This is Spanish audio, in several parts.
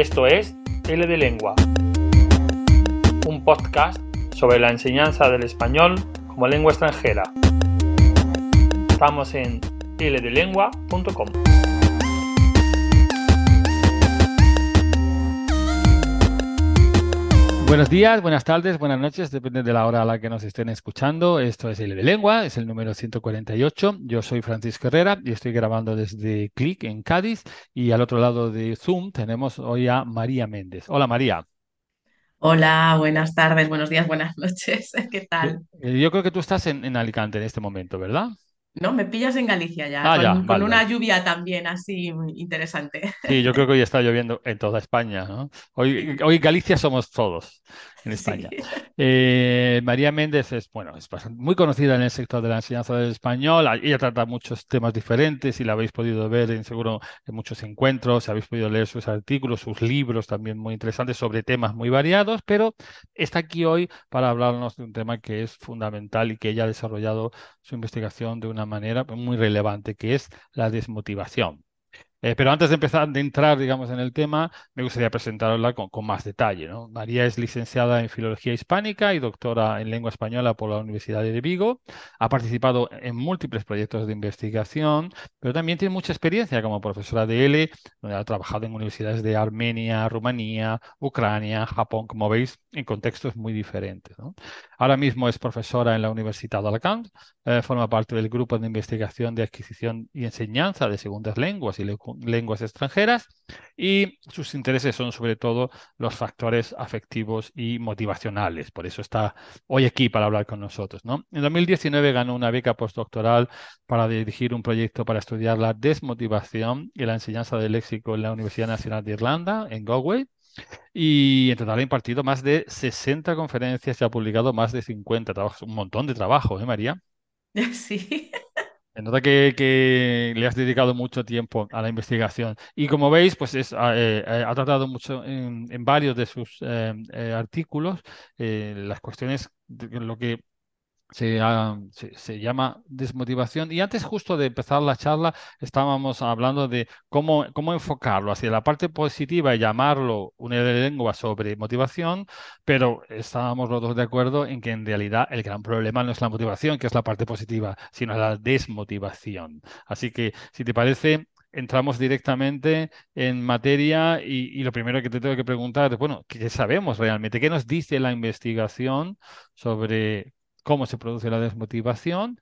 Esto es L de Lengua, un podcast sobre la enseñanza del español como lengua extranjera. Estamos en ldelengua.com. Buenos días, buenas tardes, buenas noches, depende de la hora a la que nos estén escuchando. Esto es el de lengua, es el número 148. Yo soy Francisco Herrera y estoy grabando desde Click en Cádiz y al otro lado de Zoom tenemos hoy a María Méndez. Hola María. Hola, buenas tardes, buenos días, buenas noches. ¿Qué tal? Eh, yo creo que tú estás en, en Alicante en este momento, ¿verdad? No, me pillas en Galicia ya, Ah, con, ya, con vale, una lluvia también así interesante. Sí, yo creo que hoy está lloviendo en toda España, ¿no? Hoy, hoy Galicia somos todos en Sí. España. Eh, María Méndez es, bueno, es bastante- muy conocida en el sector de la enseñanza del español. Ella trata muchos temas diferentes y la habéis podido ver en seguro en muchos encuentros, habéis podido leer sus artículos, sus libros también muy interesantes sobre temas muy variados, pero está aquí hoy para hablarnos de un tema que es fundamental y que ella ha desarrollado su investigación de una manera muy relevante, que es la desmotivación. Eh, pero antes de empezar, de entrar, digamos, en el tema, me gustaría presentarla con, más detalle. María es licenciada en Filología Hispánica y doctora en Lengua Española por la Universidad de Vigo. Ha participado en múltiples proyectos de investigación, pero también tiene mucha experiencia como profesora de L, donde ha trabajado en universidades de Armenia, Rumanía, Ucrania, Japón, como veis, en contextos muy diferentes. Ahora mismo es profesora en la Universidad de Alacant, eh, forma parte del grupo de investigación de adquisición y enseñanza de segundas lenguas y lengu- lenguas extranjeras y sus intereses son sobre todo los factores afectivos y motivacionales. Por eso está hoy aquí para hablar con nosotros, ¿no? En 2019 ganó una beca postdoctoral para dirigir un proyecto para estudiar la desmotivación y la enseñanza del léxico en la Universidad Nacional de Irlanda, en Galway. Y en total ha impartido más de 60 conferencias y ha publicado más de 50 trabajos. Un montón de trabajo, ¿eh, María? Sí. Se nota que, que le has dedicado mucho tiempo a la investigación. Y como veis, pues es, ha, eh, eh, ha tratado mucho en, en varios de sus eh, eh, artículos las cuestiones de lo que se, ha- se, se llama desmotivación. Y antes justo de empezar la charla estábamos hablando de cómo, cómo enfocarlo hacia la parte positiva y llamarlo una lengua sobre motivación, pero estábamos los dos de acuerdo en que en realidad el gran problema no es la motivación, que es la parte positiva, sino la desmotivación. Así que, si te parece... Entramos directamente en materia y, y lo primero que te tengo que preguntar es, bueno, ¿qué sabemos realmente? ¿Qué nos dice la investigación sobre cómo se produce la desmotivación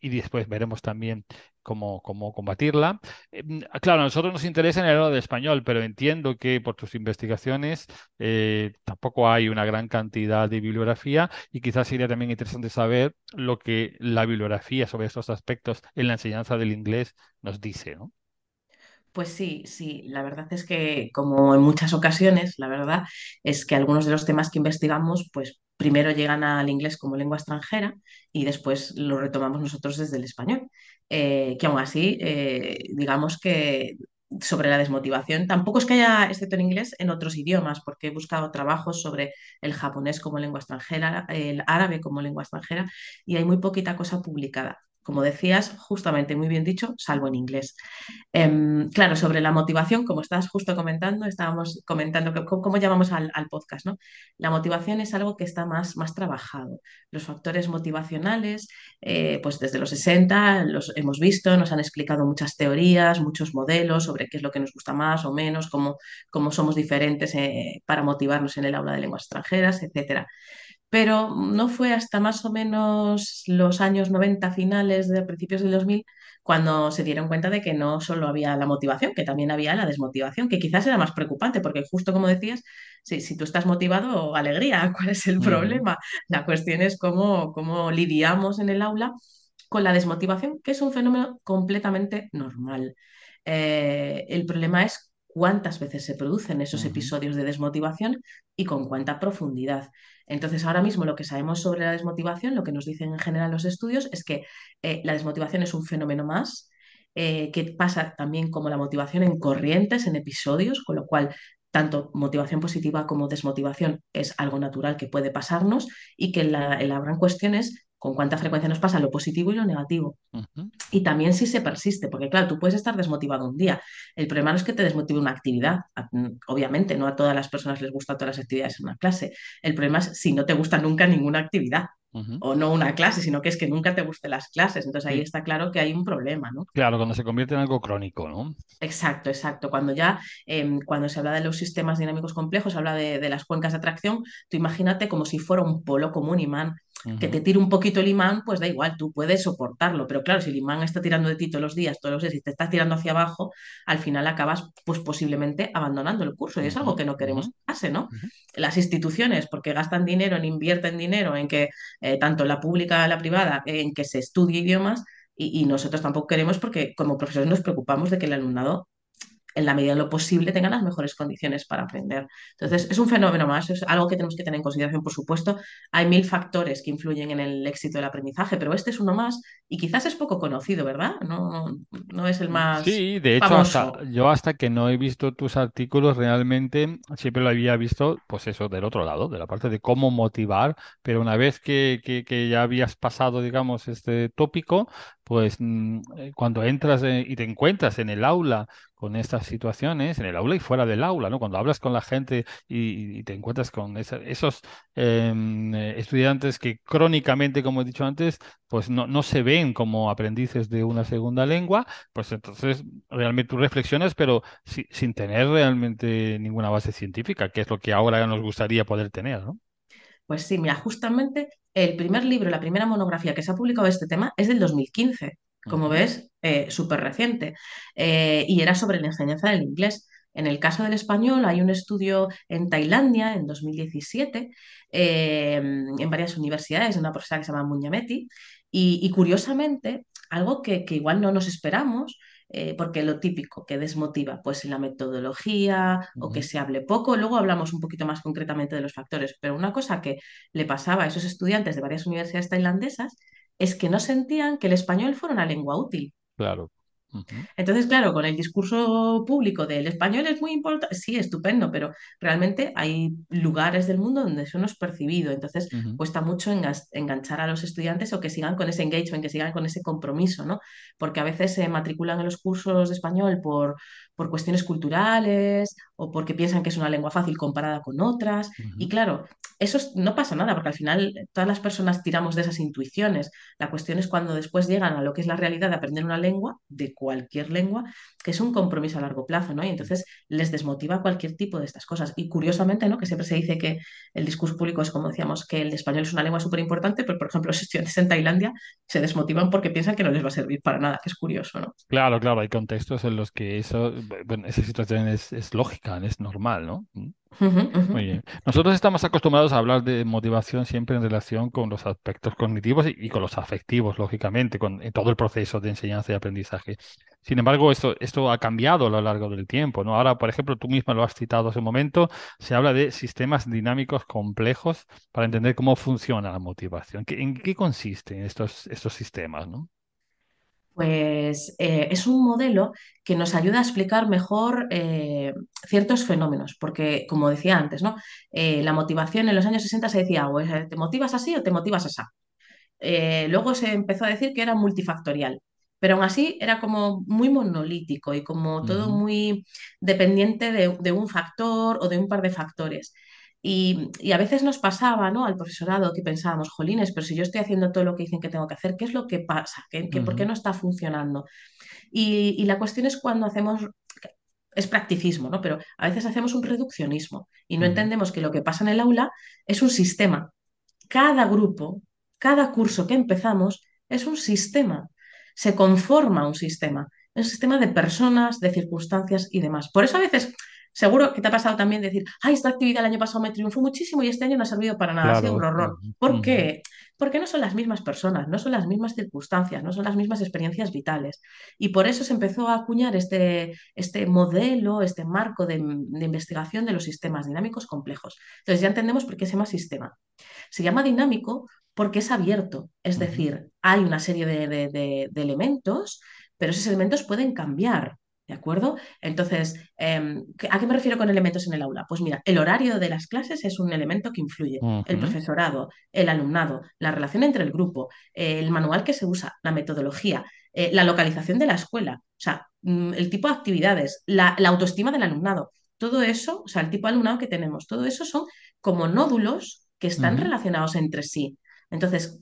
y, después veremos también cómo, cómo combatirla. Eh, mm, claro, a nosotros nos interesa en el lado de español, pero entiendo que por tus investigaciones eh, tampoco hay una gran cantidad de bibliografía y quizás sería también interesante saber lo que la bibliografía sobre estos aspectos en la enseñanza del inglés nos dice, ¿no? Pues sí, sí, la verdad es que como en muchas ocasiones, la verdad es que algunos de los temas que investigamos, pues primero llegan al inglés como lengua extranjera y después lo retomamos nosotros desde el español. Eh, que aún así, eh, digamos que sobre la desmotivación, tampoco es que haya, excepto en inglés, en otros idiomas, porque he buscado trabajos sobre el japonés como lengua extranjera, el árabe como lengua extranjera y hay muy poquita cosa publicada. Como decías, justamente muy bien dicho, salvo en inglés. Em, claro, sobre la motivación, como estás justo comentando, estábamos comentando que- cómo, llamamos al, podcast. La motivación es algo que está más, más trabajado. Los factores motivacionales, eh, pues desde los 60 los hemos visto, nos han explicado muchas teorías, muchos modelos sobre qué es lo que nos gusta más o menos, cómo, cómo somos diferentes eh, para motivarnos en el aula de lenguas extranjeras, etcétera. Pero no fue hasta más o menos los años 90 finales de principios del 2000 cuando se dieron cuenta de que no solo había la motivación, que también había la desmotivación, que quizás era más preocupante, porque justo como decías, si, si tú estás motivado, alegría, ¿cuál es el problema? La cuestión es cómo, cómo lidiamos en el aula con la desmotivación, que es un fenómeno completamente normal. Eh, el problema es cuántas veces se producen esos episodios de desmotivación y con cuánta profundidad. Entonces, ahora mismo lo que sabemos sobre la desmotivación, lo que nos dicen en general los estudios, es que eh, la desmotivación es un fenómeno más, eh, que pasa también como la motivación en corrientes, en episodios, con lo cual tanto motivación positiva como desmotivación es algo natural que puede pasarnos y que la, la gran cuestión es con cuánta frecuencia nos pasa lo positivo y lo negativo. Y también si se persiste, porque claro, tú puedes estar desmotivado un día. El problema no es que te desmotive una actividad. Obviamente, no a todas las personas les gustan todas las actividades en una clase. El problema es si no te gusta nunca ninguna actividad o no una clase, sino que es que nunca te gusten las clases. Entonces ahí está claro que hay un problema, ¿no? Claro, cuando se convierte en algo crónico, ¿no? Exacto, exacto. Cuando ya, em, cuando se habla de los sistemas dinámicos complejos, se habla de, de, las cuencas de atracción, tú imagínate como si fuera un polo como un imán que te tire un poquito el imán, pues da igual, tú puedes soportarlo, pero claro, si el imán está tirando de ti todos los días, todos los días, y te está tirando hacia abajo, al final acabas pues posiblemente abandonando el curso y es algo que no queremos que pase, ¿no? Las instituciones, porque gastan dinero, en invierten dinero en que eh, tanto la pública, la privada, en que se estudie idiomas, y, y, nosotros tampoco queremos porque como profesores nos preocupamos de que el alumnado en la medida de lo posible, tengan las mejores condiciones para aprender. Entonces, es un fenómeno más, es algo que tenemos que tener en consideración, por supuesto. Hay mil factores que influyen en el éxito del aprendizaje, pero este es uno más y quizás es poco conocido, ¿verdad? No, no es el más. Sí, de hecho, hasta, yo hasta que no he visto tus artículos, realmente siempre lo había visto, pues eso, del otro lado, de la parte de cómo motivar, pero una vez que, que, que ya habías pasado, digamos, este tópico, pues mm, eh, cuando entras y te encuentras en el aula con estas situaciones, en el aula y fuera del aula, ¿no? Cuando hablas con la gente y, te encuentras con esos em, eh, estudiantes que crónicamente, como he dicho antes, pues no, no se ven como aprendices de una segunda lengua, pues entonces realmente tú reflexionas, pero sin tener realmente ninguna base científica, que es lo que ahora nos gustaría poder tener, ¿no? Pues sí, mira, justamente el primer libro, la primera monografía que se ha publicado de este tema es del 2015, como ves, eh, súper reciente, eh, y era sobre la enseñanza del inglés. En el caso del español hay un estudio en Tailandia en 2017 eh, en varias universidades, de una profesora que se llama Muñameti, y, curiosamente, algo que, que, igual no nos esperamos, eh, porque lo típico que desmotiva, pues la metodología o que se hable poco, luego hablamos un poquito más concretamente de los factores, pero una cosa que le pasaba a esos estudiantes de varias universidades tailandesas es que no sentían que el español fuera una lengua útil. Claro. Entonces, claro, con el discurso público del español es muy importante, sí, estupendo, pero realmente hay lugares del mundo donde eso no es percibido. Entonces, cuesta mucho enganchar a los estudiantes o que sigan con ese engagement, que sigan con ese compromiso, ¿no? Porque a veces se matriculan en los cursos de español por, por cuestiones culturales o porque piensan que es una lengua fácil comparada con otras. Y claro, eso no pasa nada, porque al final todas las personas tiramos de esas intuiciones. La cuestión es cuando después llegan a lo que es la realidad de aprender una lengua, de cualquier lengua, que es un compromiso a largo plazo, ¿no? Y entonces les desmotiva cualquier tipo de estas cosas. Y curiosamente, ¿no? Que siempre se dice que el discurso público es como decíamos, que el español es una lengua súper importante, pero por ejemplo los estudiantes en Tailandia se desmotivan porque piensan que no les va a servir para nada, que es curioso, ¿no? Claro, claro, hay contextos en los que eso, bueno, esa situación es, es lógica, es normal, ¿no? Muy bien. Nosotros estamos acostumbrados hablar de motivación siempre en relación con los aspectos cognitivos y, con los afectivos, lógicamente, con todo el proceso de enseñanza y aprendizaje. Sin embargo, esto, esto ha cambiado a lo largo del tiempo, ¿no? Ahora, por ejemplo, tú misma lo has citado hace un momento, se habla de sistemas dinámicos complejos para entender cómo funciona la motivación. ¿En qué consisten estos, estos sistemas, ¿no? Pues eh, es un modelo que nos ayuda a explicar mejor eh, ciertos fenómenos, porque como decía antes, ¿no? Eh, la motivación en los años 60 se decía, o te motivas así o te motivas así. luego se empezó a decir que era multifactorial, pero aún así era como muy monolítico y como todo muy dependiente de un factor o de un par de factores. Y, a veces nos pasaba ¿no? al profesorado que pensábamos, jolines, pero si yo estoy haciendo todo lo que dicen que tengo que hacer, ¿qué es lo que pasa? ¿Qué, ¿Por qué no está funcionando? Y, la cuestión es cuando hacemos, es practicismo, ¿no? pero a veces hacemos un reduccionismo y no entendemos que lo que pasa en el aula es un sistema. Cada grupo, cada curso que empezamos es un sistema, se conforma un sistema, es un sistema de personas, de circunstancias y demás. Por eso a veces Seguro que te ha pasado también decir, ay, esta actividad el año pasado me triunfó muchísimo y este año no ha servido para nada, ha sido un horror. ¿Por qué? Porque no son las mismas personas, no son las mismas circunstancias, no son las mismas experiencias vitales. Y por eso se empezó a acuñar este, este modelo, este marco de, investigación de los sistemas dinámicos complejos. Entonces ya entendemos por qué se llama sistema. Se llama dinámico porque es abierto, es decir, hay una serie de elementos, pero esos elementos pueden cambiar ¿De acuerdo? Entonces, em, ¿a qué me refiero con elementos en el aula? Pues mira, el horario de las clases es un elemento que influye. El profesorado, el alumnado, la relación entre el grupo, el manual que se usa, la metodología, eh, la localización de la escuela, o sea, mm, el tipo de actividades, la, autoestima del alumnado. Todo eso, o sea, el tipo de alumnado que tenemos, todo eso son como nódulos que están relacionados entre sí. Entonces,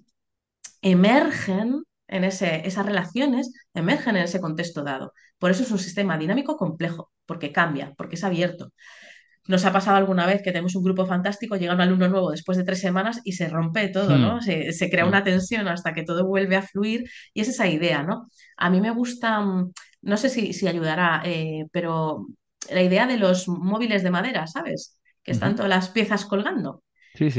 emergen en ese, esas relaciones, emergen en ese contexto dado. Por eso es un sistema dinámico complejo, porque cambia, porque es abierto. Nos ha pasado alguna vez que tenemos un grupo fantástico, llega un alumno nuevo después de tres semanas y se rompe todo, ¿no? Hmm. Se, crea una hmm. tensión hasta que todo vuelve a fluir y es esa idea, ¿no? A mí me gusta, mm, no sé si, ayudará, eh, pero la idea de los móviles de madera, ¿sabes? Que están todas las piezas colgando.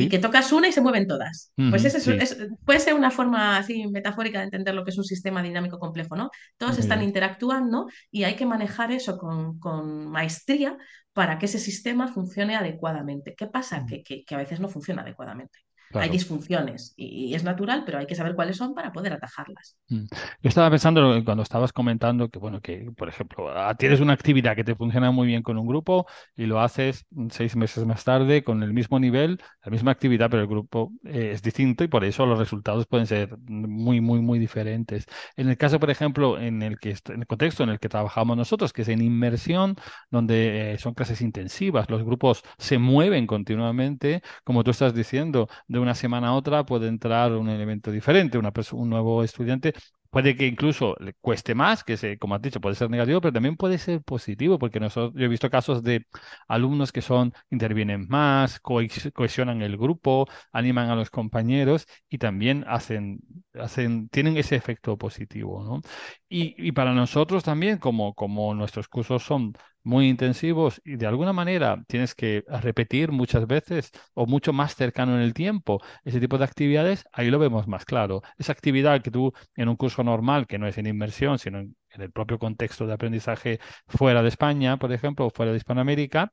Y que tocas una y se mueven todas. pues es, puede ser una forma así metafórica de entender lo que es un sistema dinámico complejo, ¿no? Todos están interactuando y hay que manejar eso con, con, maestría para que ese sistema funcione adecuadamente. ¿Qué pasa? Que, que, que a veces no funciona adecuadamente. Hay disfunciones y, es natural, pero hay que saber cuáles son para poder atajarlas. Mm. Yo estaba pensando cuando estabas comentando que, bueno, que por ejemplo, ah, tienes una actividad que te funciona muy bien con un grupo y lo haces seis meses más tarde con el mismo nivel, la misma actividad, pero el grupo eh, es distinto y por eso los resultados pueden ser muy, muy, muy diferentes. En el caso, por ejemplo, en el que en el contexto en el que trabajamos nosotros, que es en inmersión, donde eh, son clases intensivas, los grupos se mueven continuamente, como tú estás diciendo, de una semana a otra puede entrar un elemento diferente, una un nuevo estudiante puede que incluso le cueste más, que se, como has dicho, puede ser negativo, pero también puede ser positivo, porque nosotros, yo he visto casos de alumnos que son, intervienen más, cohesionan el grupo, animan a los compañeros y también hacen, hacen, tienen ese efecto positivo, ¿no? Y, y para nosotros también, como, como nuestros cursos son muy intensivos y de alguna manera tienes que repetir muchas veces o mucho más cercano en el tiempo ese tipo de actividades, ahí lo vemos más claro. Esa actividad que tú en un curso normal, que no es en inmersión, sino en, el propio contexto de aprendizaje fuera de España, por ejemplo, o fuera de Hispanoamérica,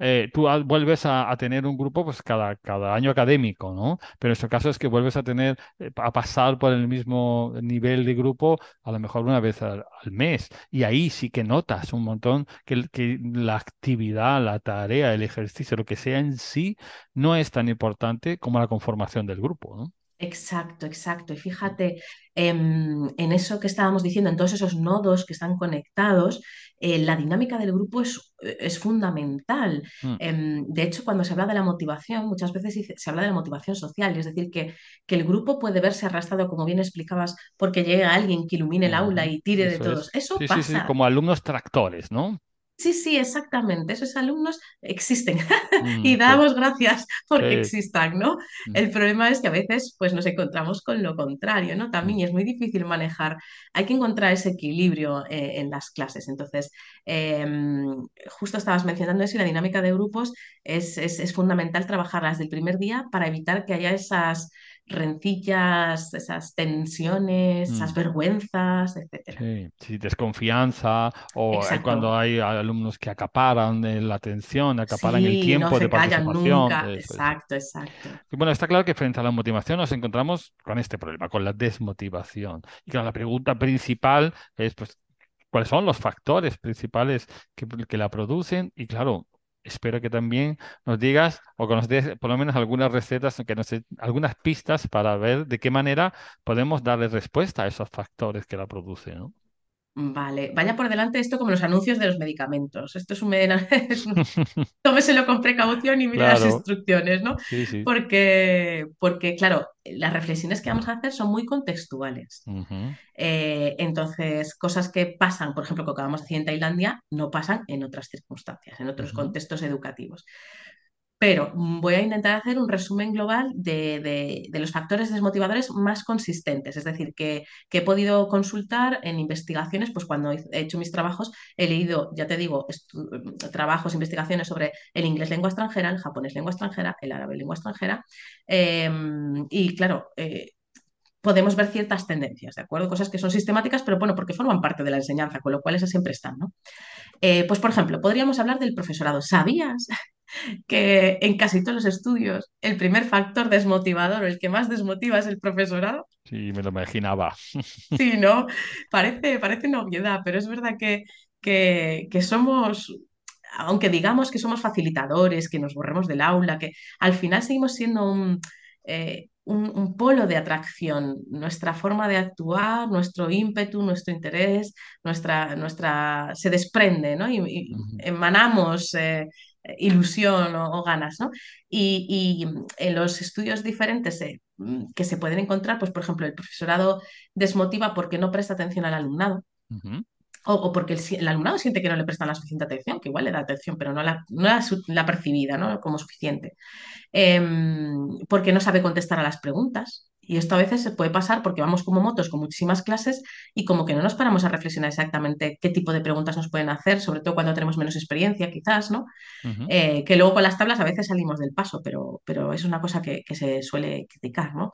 eh, tú vuelves a, tener un grupo pues cada, cada año académico, ¿no? Pero en este caso es que vuelves a tener, eh, a pasar por el mismo nivel de grupo a lo mejor una vez al, mes. Y ahí sí que notas un montón que, que la actividad, la tarea, el ejercicio, lo que sea en sí, no es tan importante como la conformación del grupo, ¿no? Exacto, exacto. Y fíjate em, en, eso que estábamos diciendo, en todos esos nodos que están conectados, eh, la dinámica del grupo es, es fundamental. Mm. Em, de hecho, cuando se habla de la motivación, muchas veces se habla de la motivación social, es decir, que, que el grupo puede verse arrastrado, como bien explicabas, porque llega alguien que ilumine el aula y tire de todos. Eso pasa. Sí, sí, como alumnos tractores, ¿no? Sí, sí, exactamente. Esos alumnos existen mm, y damos gracias porque existan, ¿no? Mm. El problema es que a veces pues, nos encontramos con lo contrario, ¿no? También mm. es muy difícil manejar. Hay que encontrar ese equilibrio eh, en las clases. Entonces, em, justo estabas mencionando eso y la dinámica de grupos es, es, es fundamental trabajarla desde el primer día para evitar que haya esas rencillas, esas tensiones, esas mm. vergüenzas, etc. Sí, desconfianza o cuando hay alumnos que acaparan la atención, acaparan el tiempo no se de participación. Nunca. Exacto, exacto. Y bueno, está claro que frente a la motivación nos encontramos con este problema, con la desmotivación. Y claro, la pregunta principal es, pues, ¿cuáles son los factores principales que, que la producen? Y claro, espero que también nos digas o que nos des por lo menos algunas recetas, que nos algunas pistas para ver de qué manera podemos darle respuesta a esos factores que la producen. ¿no? Vale, vaya por delante esto como los anuncios de los medicamentos. Esto es un, tómeselo con precaución y mire las instrucciones, ¿no? Porque, porque, claro, las reflexiones que vamos a hacer son muy contextuales. Eh, entonces, cosas que pasan, por ejemplo, que acabamos de decir en Tailandia, no pasan en otras circunstancias, en otros contextos educativos pero voy a intentar hacer un resumen global de, los factores desmotivadores más consistentes, es decir, que, he podido consultar en investigaciones, pues cuando he hecho mis trabajos he leído, ya te digo, trabajos, investigaciones sobre el inglés lengua extranjera, el japonés lengua extranjera, el árabe lengua extranjera, em, y claro, eh, podemos ver ciertas tendencias, ¿de acuerdo? Cosas que son sistemáticas, pero bueno, porque forman parte de la enseñanza, con lo cual esas siempre están, ¿no? Eh, pues, por ejemplo, podríamos hablar del profesorado. ¿Sabías que en casi todos los estudios el primer factor desmotivador el que más desmotiva es el profesorado. Sí, me lo imaginaba. Sí, ¿no? Parece, parece una obviedad, pero es verdad que, que, que somos, aunque digamos que somos facilitadores, que nos borremos del aula, que al final seguimos siendo un, eh, un, un polo de atracción. Nuestra forma de actuar, nuestro ímpetu, nuestro interés, nuestra, nuestra, se desprende, ¿no? Y, emanamos eh, ilusión o, o ganas, ¿no? Y, y en los estudios diferentes eh, que se pueden encontrar, pues por ejemplo, el profesorado desmotiva porque no presta atención al alumnado o, o porque el, alumnado siente que no le prestan la suficiente atención, que igual le da atención, pero no la, no la, su- la percibida, ¿no? como suficiente. Em, porque no sabe contestar a las preguntas. Y esto a veces se puede pasar porque vamos como motos con muchísimas clases y como que no nos paramos a reflexionar exactamente qué tipo de preguntas nos pueden hacer, sobre todo cuando tenemos menos experiencia, quizás, ¿no? Eh, que luego con las tablas a veces salimos del paso, pero, pero es una cosa que, que se suele criticar, ¿no?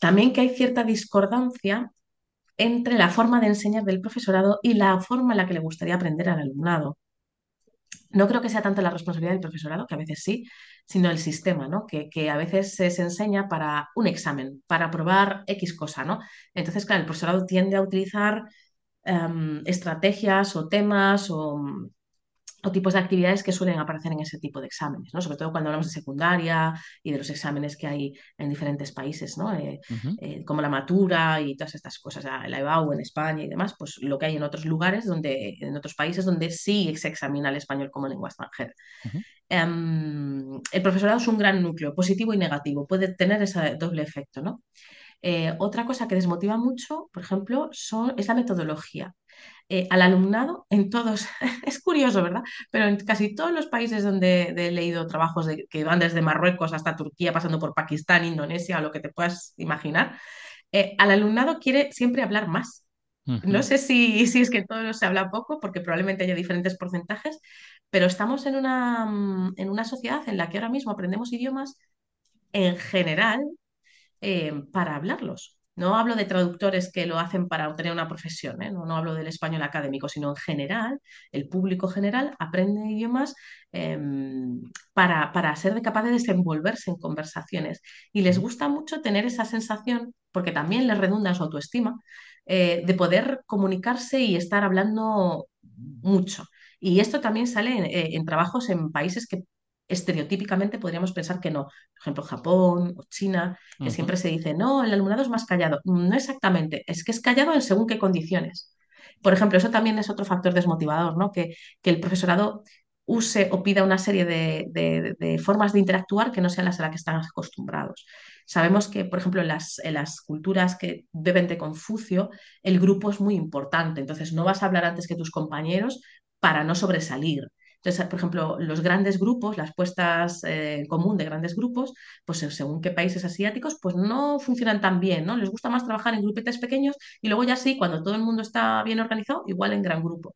También que hay cierta discordancia entre la forma de enseñar del profesorado y la forma en la que le gustaría aprender al alumnado. No creo que sea tanto la responsabilidad del profesorado, que a veces sí, sino el sistema, ¿no? Que, que a veces se, se enseña para un examen, para probar X cosa, ¿no? Entonces, claro, el profesorado tiende a utilizar em, estrategias o temas o, o tipos de actividades que suelen aparecer en ese tipo de exámenes, ¿no? Sobre todo cuando hablamos de secundaria y de los exámenes que hay en diferentes países, ¿no? Eh, eh, como la Matura y todas estas cosas, la, EBAU en España y demás, pues lo que hay en otros lugares, donde, en otros países donde sí se examina el español como lengua extranjera. Em, el profesorado es un gran núcleo, positivo y negativo, puede tener ese doble efecto, ¿no? Eh, otra cosa que desmotiva mucho, por ejemplo, son, es la metodología eh, al alumnado en todos, es curioso, ¿verdad? Pero en casi todos los países donde he leído trabajos de, que van desde Marruecos hasta Turquía, pasando por Pakistán, Indonesia, o lo que te puedas imaginar, eh, al alumnado quiere siempre hablar más. No sé si, si es que todo se habla poco, porque probablemente haya diferentes porcentajes, pero estamos en una, mm, en una sociedad en la que ahora mismo aprendemos idiomas en general eh, para hablarlos. No hablo de traductores que lo hacen para obtener una profesión, ¿eh? no, no, hablo del español académico, sino en general, el público general aprende idiomas eh, para, para, ser capaz de desenvolverse en conversaciones. Y les gusta mucho tener esa sensación, porque también les redunda su autoestima, eh, de poder comunicarse y estar hablando mucho. Y esto también sale en, eh, en trabajos en países que estereotípicamente podríamos pensar que no. Por ejemplo, Japón o China, que siempre se dice, no, el alumnado es más callado. No exactamente, es que es callado en según qué condiciones. Por ejemplo, eso también es otro factor desmotivador, ¿no? Que, que el profesorado use o pida una serie de, de, de, formas de interactuar que no sean las a las que están acostumbrados. Sabemos que, por ejemplo, en las, en las culturas que beben de Confucio, el grupo es muy importante. Entonces, no vas a hablar antes que tus compañeros para no sobresalir. Por ejemplo, los grandes grupos, las puestas en eh, común de grandes grupos, pues según qué países asiáticos, pues no funcionan tan bien, ¿no? Les gusta más trabajar en grupetes pequeños y luego ya sí, cuando todo el mundo está bien organizado, igual en gran grupo.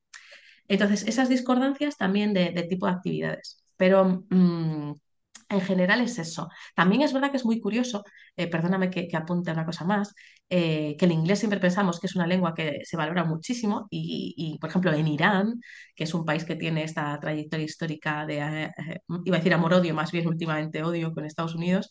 Entonces, esas discordancias también de, tipo de actividades. Pero mmm, en general es eso. También es verdad que es muy curioso, eh, perdóname que, que, apunte una cosa más, eh, que el inglés siempre pensamos que es una lengua que se valora muchísimo y, y, por ejemplo, en Irán, que es un país que tiene esta trayectoria histórica de, eh, iba a decir amor-odio, más bien últimamente odio con Estados Unidos,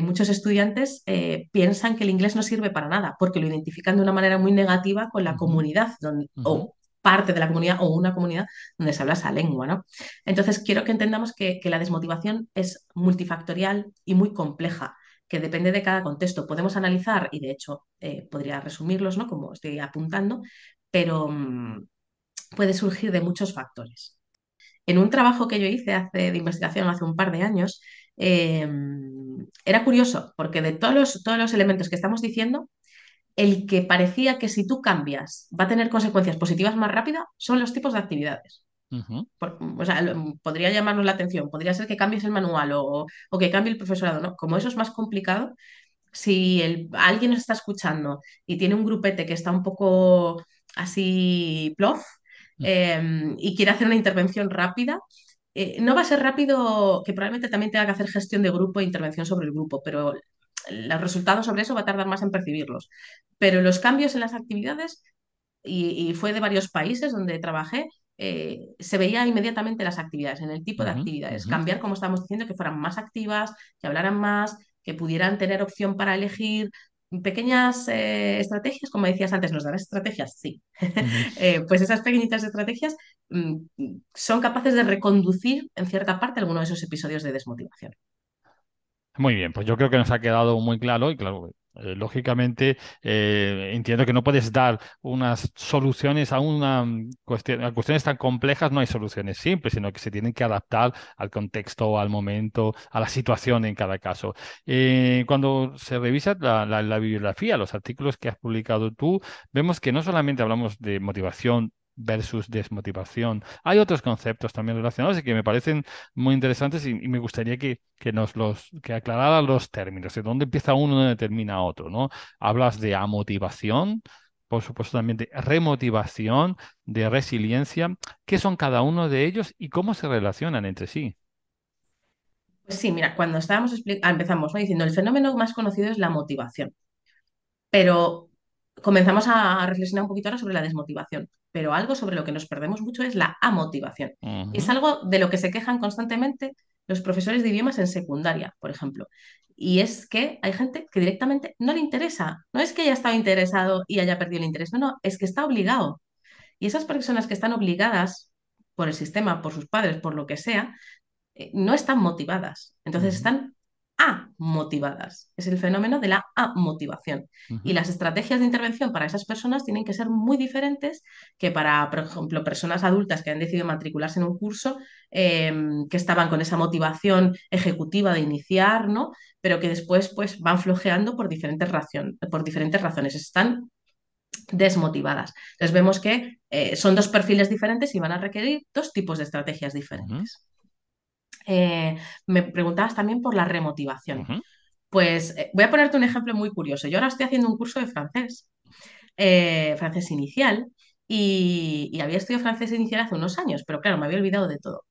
muchos estudiantes piensan que el inglés no sirve para nada porque lo identifican de una manera muy negativa con la comunidad donde, o parte de la comunidad o una comunidad donde se habla esa lengua, ¿no? Entonces, quiero que entendamos que, la desmotivación es multifactorial y muy compleja que depende de cada contexto. Podemos analizar, y de hecho eh, podría resumirlos, ¿no? Como estoy apuntando, pero mmm, puede surgir de muchos factores. En un trabajo que yo hice hace, de investigación hace un par de años, eh, era curioso, porque de todos los elementos que estamos diciendo, el que parecía que si tú cambias va a tener consecuencias positivas más rápidas son los tipos de actividades. Por, o sea, podría llamarnos la atención, podría ser que cambies el manual o, o, que cambie el profesorado, ¿no? Como eso es más complicado, si el, alguien nos está escuchando y tiene un grupete que está un poco así plof eh, y quiere hacer una intervención rápida, eh, no va a ser rápido, que probablemente también tenga que hacer gestión de grupo e intervención sobre el grupo, pero los resultados sobre eso va a tardar más en percibirlos. Pero los cambios en las actividades, y, y fue de varios países donde trabajé, eh, se veía inmediatamente las actividades, en el tipo de actividades, cambiar, como estábamos diciendo, que fueran más activas, que hablaran más, que pudieran tener opción para elegir, pequeñas eh, estrategias, como decías antes, ¿nos darás estrategias? Sí. Eh, pues esas pequeñitas estrategias mm, son capaces de reconducir en cierta parte alguno de esos episodios de desmotivación. Muy bien, pues yo creo que nos ha quedado muy claro y claro, eh, lógicamente eh, entiendo que no puedes dar unas soluciones a una mm, cuestión, a cuestiones tan complejas, no hay soluciones simples, sino que se tienen que adaptar al contexto, al momento, a la situación en cada caso. Eh, cuando se revisa la, la- la bibliografía, los artículos que has publicado tú, vemos que no solamente hablamos de motivación versus desmotivación, hay otros conceptos también relacionados y que me parecen muy interesantes y, me gustaría que, que nos los que aclarara los términos, de dónde empieza uno y dónde termina otro, ¿no? Hablas de amotivación, por supuesto también de remotivación, de resiliencia. ¿Qué son cada uno de ellos y cómo se relacionan entre sí? Pues sí, mira, cuando estábamos ah, empezamos, ¿no? diciendo el fenómeno más conocido es la motivación, pero comenzamos a reflexionar un poquito ahora sobre la desmotivación, pero algo sobre lo que nos perdemos mucho es la amotivación. Es algo de lo que se quejan constantemente los profesores de idiomas en secundaria, por ejemplo. Y es que hay gente que directamente no le interesa. No es que haya estado interesado y haya perdido el interés, no, no, es que está obligado. Y esas personas que están obligadas por el sistema, por sus padres, por lo que sea, eh, no están motivadas. Entonces están amotivadas. Es el fenómeno de la amotivación. Y las estrategias de intervención para esas personas tienen que ser muy diferentes que para, por ejemplo, personas adultas que han decidido matricularse en un curso, eh, que estaban con esa motivación ejecutiva de iniciar, ¿no? Pero que después pues, van flojeando por diferentes, racion- por diferentes razones. Están desmotivadas. Entonces vemos que eh, son dos perfiles diferentes y van a requerir dos tipos de estrategias diferentes. Eh, me preguntabas también por la remotivación. Pues eh, voy a ponerte un ejemplo muy curioso. Yo ahora estoy haciendo un curso de francés, eh, francés inicial, y, y había estudiado francés inicial hace unos años, pero claro, me había olvidado de todo.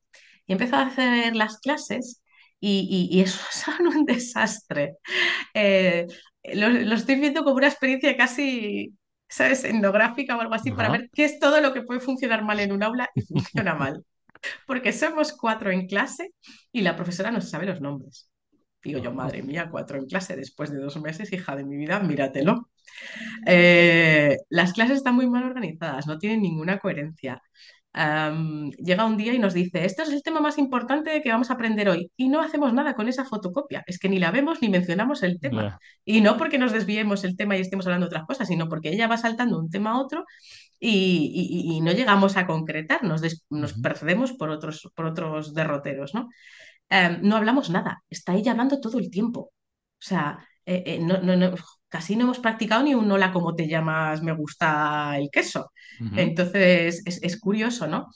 Y he empezado a hacer las clases y, y- y eso son un desastre. Lo, lo estoy viendo como una experiencia casi, ¿sabes?, etnográfica o algo así para ver qué es todo lo que puede funcionar mal en un aula y funciona mal. Porque somos cuatro en clase y la profesora no sabe los nombres. Digo yo, madre mía, cuatro en clase después de dos meses, hija de mi vida, míratelo. Eh, las clases están muy mal organizadas, no tienen ninguna coherencia. Llega un día y nos dice, este es el tema más importante que vamos a aprender hoy. Y no hacemos nada con esa fotocopia. Es que ni la vemos ni mencionamos el tema. Y no porque nos desviemos el tema y estemos hablando de otras cosas, sino porque ella va saltando un tema a otro y, y- y no llegamos a concretar, nos, des- nos perdemos por otros, por otros derroteros, ¿no? Em, no hablamos nada, está ella hablando todo el tiempo. O sea, eh, eh, no, no- no- casi no hemos practicado ni un hola, ¿cómo te llamas? Me gusta el queso. Entonces, es, es curioso, ¿no?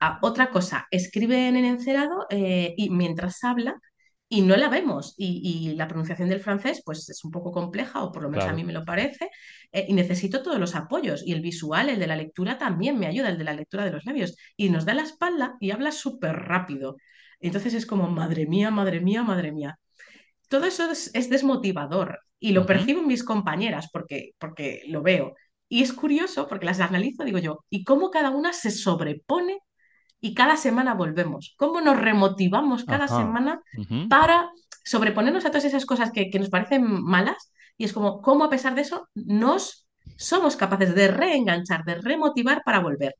Ah, otra cosa, escribe en el encerado eh, y mientras habla y no la vemos. Y, y la pronunciación del francés, pues es un poco compleja, o por lo menos a mí me lo parece, eh, y necesito todos los apoyos. Y el visual, el de la lectura, también me ayuda, el de la lectura de los labios. Y nos da la espalda y habla súper rápido. Entonces es como, madre mía, madre mía, madre mía. Todo eso es, es desmotivador y lo Ujú, perciben mis compañeras porque, porque lo veo. Y es curioso porque las analizo, digo yo, y cómo cada una se sobrepone y cada semana volvemos. ¿Cómo nos remotivamos cada Ajá. semana para sobreponernos a todas esas cosas que, que nos parecen malas? Y es como, ¿cómo a pesar de eso nos somos capaces de reenganchar, de remotivar para volver?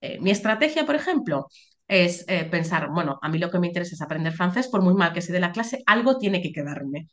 Eh, mi estrategia, por ejemplo, es eh, pensar, bueno, a mí lo que me interesa es aprender francés, por muy mal que se dé la clase, algo tiene que quedarme.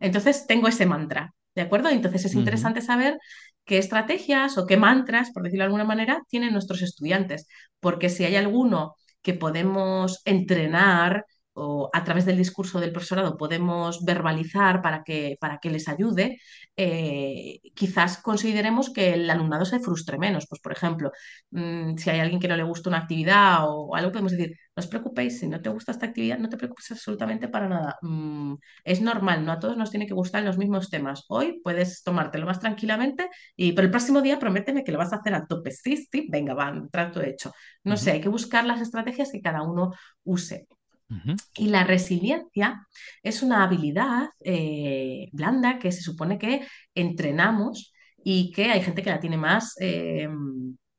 Entonces tengo ese mantra, ¿de acuerdo? Entonces es interesante saber qué estrategias o qué mantras, por decirlo de alguna manera, tienen nuestros estudiantes, porque si hay alguno que podemos entrenar o a través del discurso del profesorado podemos verbalizar para que, para que les ayude, eh, quizás consideremos que el alumnado se frustre menos. Pues, por ejemplo, mmm, si hay alguien que no le gusta una actividad o algo, podemos decir, no os preocupéis, si no te gusta esta actividad, no te preocupes absolutamente para nada. Mm, es normal, no a todos nos tiene que gustar los mismos temas. Hoy puedes tomártelo más tranquilamente y pero el próximo día prométeme que lo vas a hacer a tope. Sí, sí, venga, va, trato hecho. No sé, hay que buscar las estrategias que cada uno use. Y la resiliencia es una habilidad eh, blanda que se supone que entrenamos y que hay gente que la tiene más eh,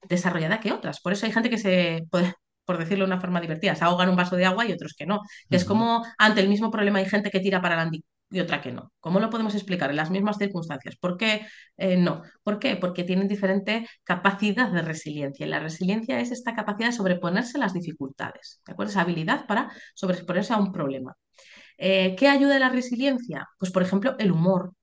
desarrollada que otras. Por eso hay gente que se, por, por decirlo de una forma divertida, se ahoga en un vaso de agua y otros que no. Es como ante el mismo problema hay gente que tira para adelante, y otra que no. ¿Cómo lo podemos explicar en las mismas circunstancias? ¿Por qué eh, no? ¿Por qué? Porque tienen diferente capacidad de resiliencia. Y la resiliencia es esta capacidad de sobreponerse a las dificultades, ¿de acuerdo? Esa habilidad para sobreponerse a un problema. Eh, ¿Qué ayuda a la resiliencia? Pues, por ejemplo, el humor.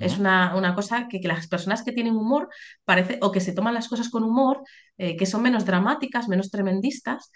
Es una, cosa que, las personas que tienen humor parece, o que se toman las cosas con humor, eh, que son menos dramáticas, menos tremendistas,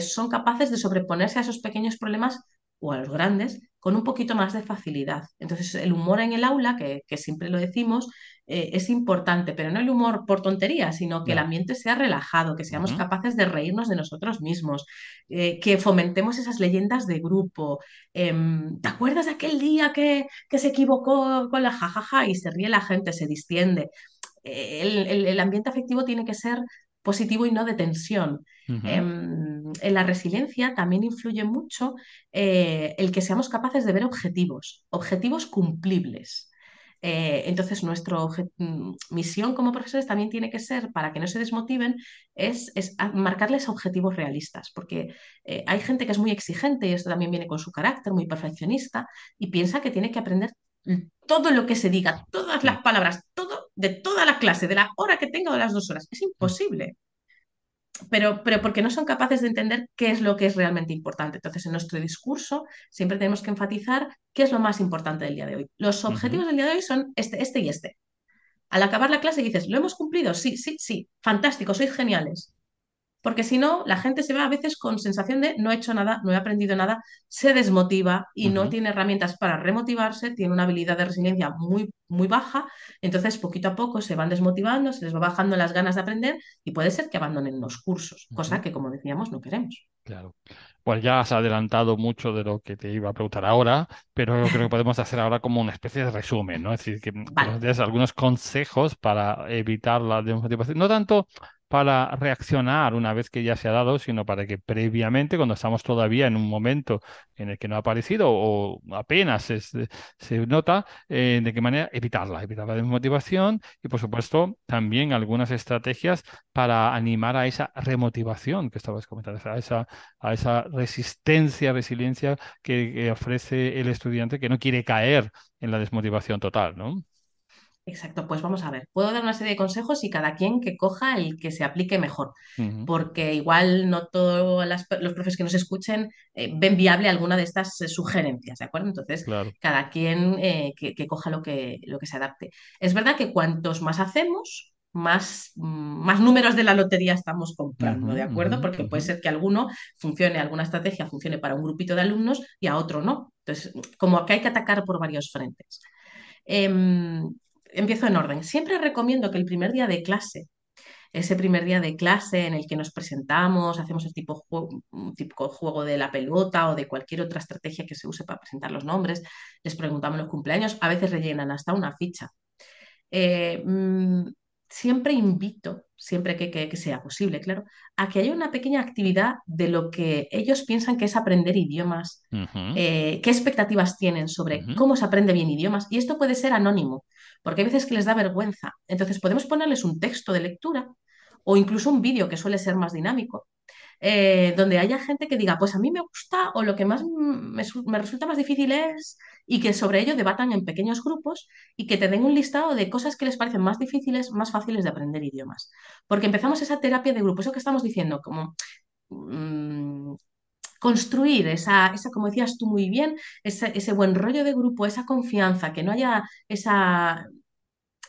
son capaces de sobreponerse a esos pequeños problemas o a los grandes con un poquito más de facilidad. Entonces, el humor en el aula, que, siempre lo decimos, eh, es importante, pero no el humor por tontería, sino que el ambiente sea relajado, que seamos capaces de reírnos de nosotros mismos, eh, que fomentemos esas leyendas de grupo. Em, ¿Te acuerdas de aquel día que, que, se equivocó con la jajaja y se ríe la gente, se distiende? Eh, el ambiente afectivo tiene que ser positivo y no de tensión. En la resiliencia también influye mucho eh, el que seamos capaces de ver objetivos, objetivos cumplibles. Eh, entonces, nuestra mm, misión como profesores también tiene que ser, para que no se desmotiven, es, marcarles objetivos realistas, porque eh, hay gente que es muy exigente y esto también viene con su carácter, muy perfeccionista, y piensa que tiene que aprender todo lo que se diga, todas las palabras, todo de toda la clase, de la hora que tenga o de las dos horas. Es imposible. Pero, pero porque no son capaces de entender qué es lo que es realmente importante. Entonces, en nuestro discurso siempre tenemos que enfatizar qué es lo más importante del día de hoy. Los objetivos del día de hoy son este, este y este. Al acabar la clase dices, ¿lo hemos cumplido? Sí, sí, sí, fantástico, sois geniales porque si no, la gente se va a veces con sensación de no he hecho nada, no he aprendido nada, se desmotiva y no tiene herramientas para remotivarse, tiene una habilidad de resiliencia muy, muy baja, entonces poquito a poco se van desmotivando, se les va bajando las ganas de aprender y puede ser que abandonen los cursos, cosa que como decíamos no queremos. Claro. Pues ya has adelantado mucho de lo que te iba a preguntar ahora, pero creo que podemos hacer ahora como una especie de resumen, ¿no? Es decir, que nos des algunos consejos para evitar la desmotivación. No tanto para reaccionar una vez que ya se ha dado, sino para que previamente, cuando estamos todavía en un momento en el que no ha aparecido o apenas se nota, eh, de qué manera evitarla, evitar la desmotivación y, por supuesto, también algunas estrategias para animar a esa remotivación que estabas comentando, a esa, a esa resistencia, resiliencia que, que ofrece el estudiante que no quiere caer en la desmotivación total, ¿no? Exacto, pues vamos a ver. Puedo dar una serie de consejos y cada quien que coja el que se aplique mejor, porque igual no todos los profes que nos escuchen eh, ven viable alguna de estas eh, sugerencias, ¿de acuerdo? Entonces, cada quien eh, que, coja lo que, lo que se adapte. Es verdad que cuantos más hacemos, más, mm, más números de la lotería estamos comprando, ¿de acuerdo? Porque puede ser que alguno funcione, alguna estrategia funcione para un grupito de alumnos y a otro no. Entonces, como que hay que atacar por varios frentes. Em, empiezo en orden. Siempre recomiendo que el primer día de clase, ese primer día de clase en el que nos presentamos, hacemos el tipo, juego, tipo juego de la pelota o de cualquier otra estrategia que se use para presentar los nombres, les preguntamos los cumpleaños, a veces rellenan hasta una ficha. Eh, mm, siempre invito, siempre que, sea posible, claro, a que haya una pequeña actividad de lo que ellos piensan que es aprender idiomas, eh, qué expectativas tienen sobre cómo se aprende bien idiomas, y esto puede ser anónimo porque hay veces que les da vergüenza. Entonces podemos ponerles un texto de lectura o incluso un vídeo que suele ser más dinámico, eh, donde haya gente que diga, pues a mí me gusta o lo que más me, resulta más difícil es, y que sobre ello debatan en pequeños grupos y que te den un listado de cosas que les parecen más difíciles, más fáciles de aprender idiomas. Porque empezamos esa terapia de grupo, eso que estamos diciendo, como... Mm, construir esa, esa, como decías tú muy bien, ese, buen rollo de grupo, esa confianza, que no haya esa,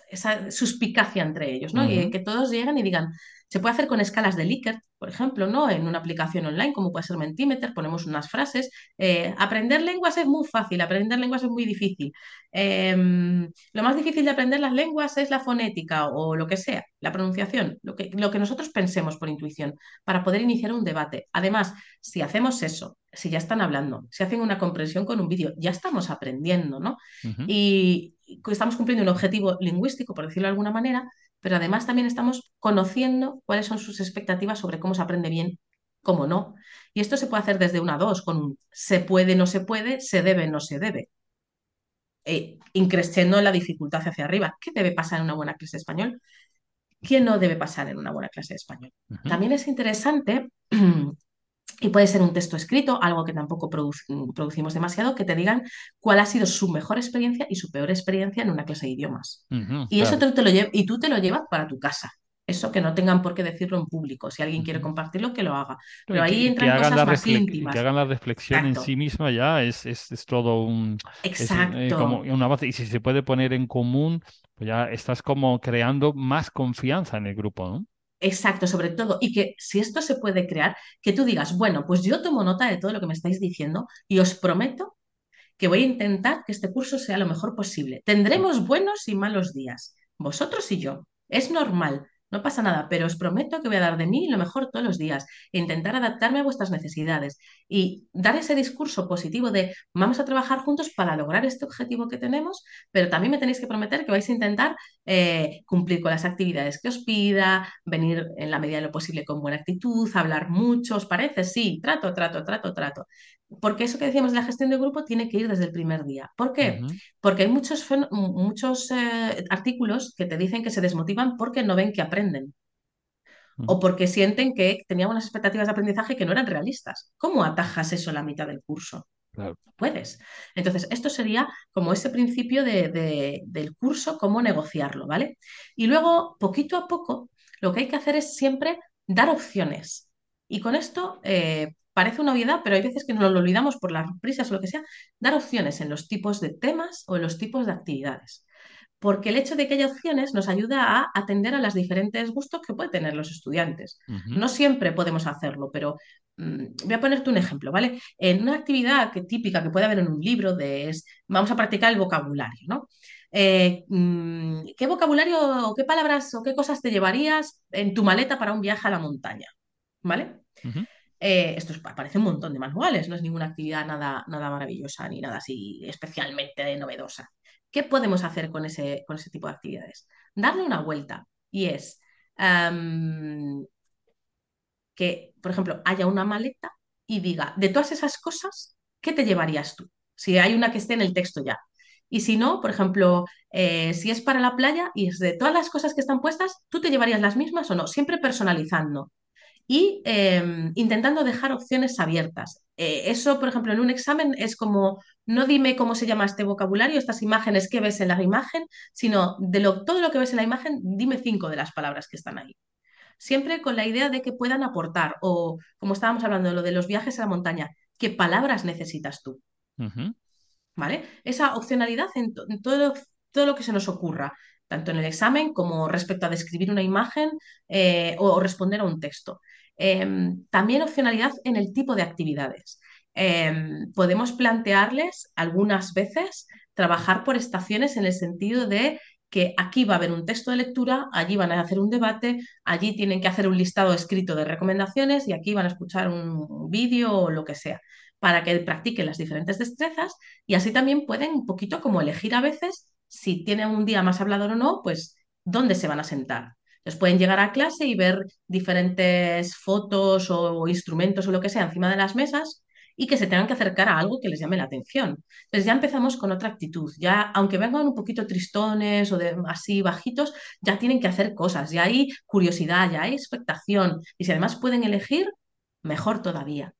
esa suspicacia entre ellos, ¿no? Y que todos lleguen y digan, se puede hacer con escalas de Likert, por ejemplo, ¿no? En una aplicación online, como puede ser Mentimeter, ponemos unas frases. Eh, aprender lenguas es muy fácil, aprender lenguas es muy difícil. Em, lo más difícil de aprender las lenguas es la fonética o lo que sea, la pronunciación, lo que, lo que nosotros pensemos por intuición, para poder iniciar un debate. Además, si hacemos eso, si ya están hablando, si hacen una comprensión con un vídeo, ya estamos aprendiendo, ¿no? Y estamos cumpliendo un objetivo lingüístico, por decirlo de alguna manera, pero además también estamos conociendo cuáles son sus expectativas sobre cómo se aprende bien, cómo no. Y esto se puede hacer desde una a dos, con se puede, no se puede, se debe, no se debe. E increciendo la dificultad hacia arriba. ¿Qué debe pasar en una buena clase de español? ¿Qué no debe pasar en una buena clase de español? También es interesante y puede ser un texto escrito, algo que tampoco producimos demasiado, que te digan cuál ha sido su mejor experiencia y su peor experiencia en una clase de idiomas. y eso te, lo y tú te lo llevas para tu casa. Eso que no tengan por qué decirlo en público. Si alguien quiere compartirlo, que lo haga. Pero ahí entran cosas más íntimas. Que hagan la reflexión en sí misma ya es, es, todo un... Eh, Exacto. como una base. Y si se puede poner en común, pues ya estás como creando más confianza en el grupo, ¿no? Exacto, sobre todo. Y que si esto se puede crear, que tú digas, bueno, pues yo tomo nota de todo lo que me estáis diciendo y os prometo que voy a intentar que este curso sea lo mejor posible. Tendremos buenos y malos días, vosotros y yo. Es normal, no pasa nada, pero os prometo que voy a dar de mí lo mejor todos los días intentar adaptarme a vuestras necesidades y dar ese discurso positivo de vamos a trabajar juntos para lograr este objetivo que tenemos, pero también me tenéis que prometer que vais a intentar eh, cumplir con las actividades que os pida, venir en la medida de lo posible con buena actitud, hablar mucho, ¿os parece? Sí, trato, trato, trato, trato. Porque eso que decíamos de la gestión de grupo tiene que ir desde el primer día. ¿Por qué? Porque hay muchos, muchos eh, artículos que te dicen que se desmotivan porque no ven que aprenden. O porque sienten que tenían unas expectativas de aprendizaje que no eran realistas. ¿Cómo atajas eso a la mitad del curso? Puedes. Entonces, esto sería como ese principio del curso, cómo negociarlo, ¿vale? Y luego, poquito a poco, lo que hay que hacer es siempre dar opciones. Y con esto eh, parece una obviedad, pero hay veces que nos lo olvidamos por las prisas o lo que sea, dar opciones en los tipos de temas o en los tipos de actividades. Porque el hecho de que haya opciones nos ayuda a atender a los diferentes gustos que pueden tener los estudiantes. No siempre podemos hacerlo, pero mm, voy a ponerte un ejemplo, ¿vale? En una actividad que, típica que puede haber en un libro de es, vamos a practicar el vocabulario, ¿no? Eh, mm, ¿Qué vocabulario o qué palabras o qué cosas te llevarías en tu maleta para un viaje a la montaña? ¿Vale? Eh, esto parece un montón de manuales, no es ninguna actividad nada, nada maravillosa ni nada así especialmente novedosa. ¿Qué podemos hacer con ese, con ese tipo de actividades? Darle una vuelta y es que, por ejemplo, haya una maleta y diga, de todas esas cosas, ¿qué te llevarías tú? Si hay una que esté en el texto ya. Y si no, por ejemplo, eh, si es para la playa y es de todas las cosas que están puestas, ¿tú te llevarías las mismas o no? Siempre personalizando y em, intentando dejar opciones abiertas. Eh, eso, por ejemplo, en un examen es como, no dime cómo se llama este vocabulario, estas imágenes que ves en la imagen, sino de lo, todo lo que ves en la imagen, dime cinco de las palabras que están ahí. Siempre con la idea de que puedan aportar, o como estábamos hablando de lo de los viajes a la montaña, ¿qué palabras necesitas tú? ¿Vale? Esa opcionalidad en, todo, todo lo que se nos ocurra tanto en el examen como respecto a describir una imagen eh, o, responder a un texto. Em, también opcionalidad en el tipo de actividades. Em, podemos plantearles algunas veces trabajar por estaciones en el sentido de que aquí va a haber un texto de lectura, allí van a hacer un debate, allí tienen que hacer un listado escrito de recomendaciones y aquí van a escuchar un vídeo o lo que sea, para que practiquen las diferentes destrezas y así también pueden un poquito como elegir a veces si tienen un día más hablador o no, pues dónde se van a sentar. Les pueden llegar a clase y ver diferentes fotos o, instrumentos o lo que sea encima de las mesas y que se tengan que acercar a algo que les llame la atención. Entonces ya empezamos con otra actitud. Ya, aunque vengan un poquito tristones o así bajitos, ya tienen que hacer cosas, ya hay curiosidad, ya hay expectación. Y si además pueden elegir, mejor todavía.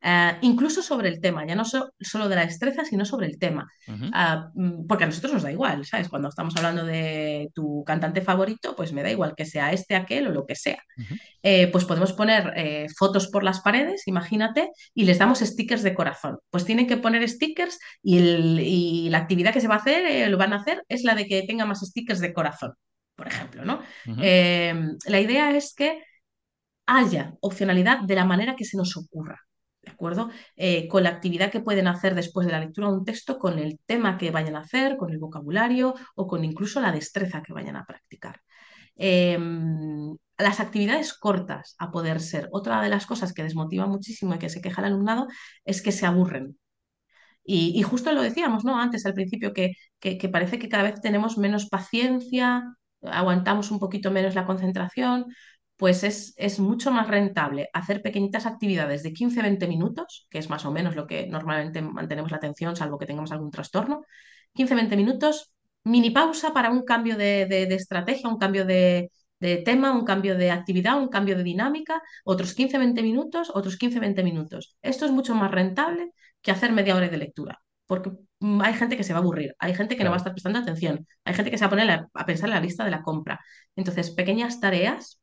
Eh, incluso sobre el tema, ya no solo de la destreza, sino sobre el tema. Ah, mm, porque a nosotros nos da igual, ¿sabes? Cuando estamos hablando de tu cantante favorito, pues me da igual que sea este, aquel o lo que sea. Eh, pues podemos poner eh, fotos por las paredes, imagínate, y les damos stickers de corazón. Pues tienen que poner stickers y, la actividad que se va a hacer, lo van a hacer, es la de que tenga más stickers de corazón, por ejemplo, ¿no? la idea es que haya opcionalidad de la manera que se nos ocurra. ¿De acuerdo? Eh, con la actividad que pueden hacer después de la lectura de un texto, con el tema que vayan a hacer, con el vocabulario o con incluso la destreza que vayan a practicar. Em, las actividades cortas a poder ser. Otra de las cosas que desmotiva muchísimo y que se queja el alumnado es que se aburren. Y, justo lo decíamos, ¿no? Antes, al principio, que, que, parece que cada vez tenemos menos paciencia, aguantamos un poquito menos la concentración, pues es, mucho más rentable hacer pequeñitas actividades de 15-20 minutos, que es más o menos lo que normalmente mantenemos la atención, salvo que tengamos algún trastorno. 15-20 minutos, mini pausa para un cambio de, estrategia, un cambio de, de tema, un cambio de actividad, un cambio de dinámica, otros 15-20 minutos, otros 15-20 minutos. Esto es mucho más rentable que hacer media hora de lectura, porque hay gente que se va a aburrir, hay gente que no va a estar prestando atención, hay gente que se va a poner a pensar en la lista de la compra. Entonces, pequeñas tareas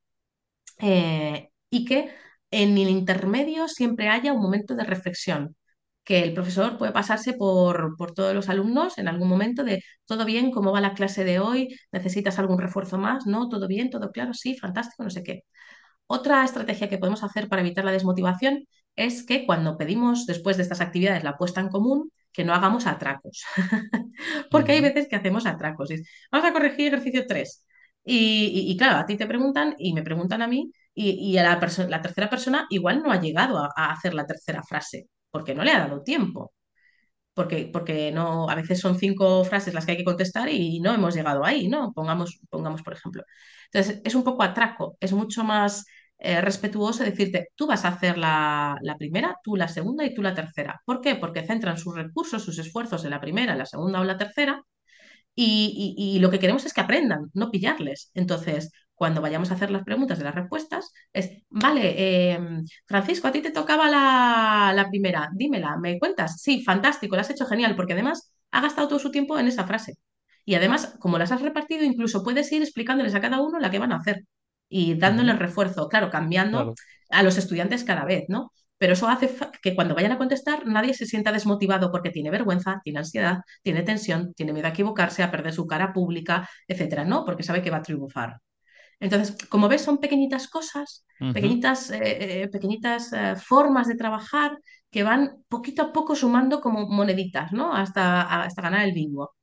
eh, y que en el intermedio siempre haya un momento de reflexión que el profesor puede pasarse por, por, todos los alumnos en algún momento de todo bien, cómo va la clase de hoy, necesitas algún refuerzo más, no, todo bien, todo claro, sí, fantástico, no sé qué. Otra estrategia que podemos hacer para evitar la desmotivación es que cuando pedimos después de estas actividades la puesta en común, que no hagamos atracos. Porque hay veces que hacemos atracos. Vamos a corregir ejercicio 3. Y, claro, a ti te preguntan y me preguntan a mí y, a la, la, tercera persona igual no ha llegado a, a hacer la tercera frase porque no le ha dado tiempo. Porque, porque no, a veces son cinco frases las que hay que contestar y no hemos llegado ahí, ¿no? Pongamos, pongamos por ejemplo. Entonces, es un poco atraco, es mucho más eh, respetuoso decirte, tú vas a hacer la, la, primera, tú la segunda y tú la tercera. ¿Por qué? Porque centran sus recursos, sus esfuerzos en la primera, la segunda o la tercera, y, y, y, lo que queremos es que aprendan, no pillarles. Entonces, cuando vayamos a hacer las preguntas de las respuestas, es, vale, em, Francisco, a ti te tocaba la, la, primera, dímela, ¿me cuentas? Sí, fantástico, lo has hecho genial, porque además ha gastado todo su tiempo en esa frase. Y además, como las has repartido, incluso puedes ir explicándoles a cada uno la que van a hacer y dándoles refuerzo, claro, cambiando claro. a los estudiantes cada vez, ¿no? Pero eso hace que cuando vayan a contestar nadie se sienta desmotivado porque tiene vergüenza, tiene ansiedad, tiene tensión, tiene miedo a equivocarse, a perder su cara pública, etcétera, ¿no? Porque sabe que va a triunfar. Entonces, como ves, son pequeñitas cosas, uh -huh. pequeñitas, eh, eh, pequeñitas eh, formas de trabajar que van poquito a poco sumando como moneditas, ¿no? Hasta, hasta ganar el bingo.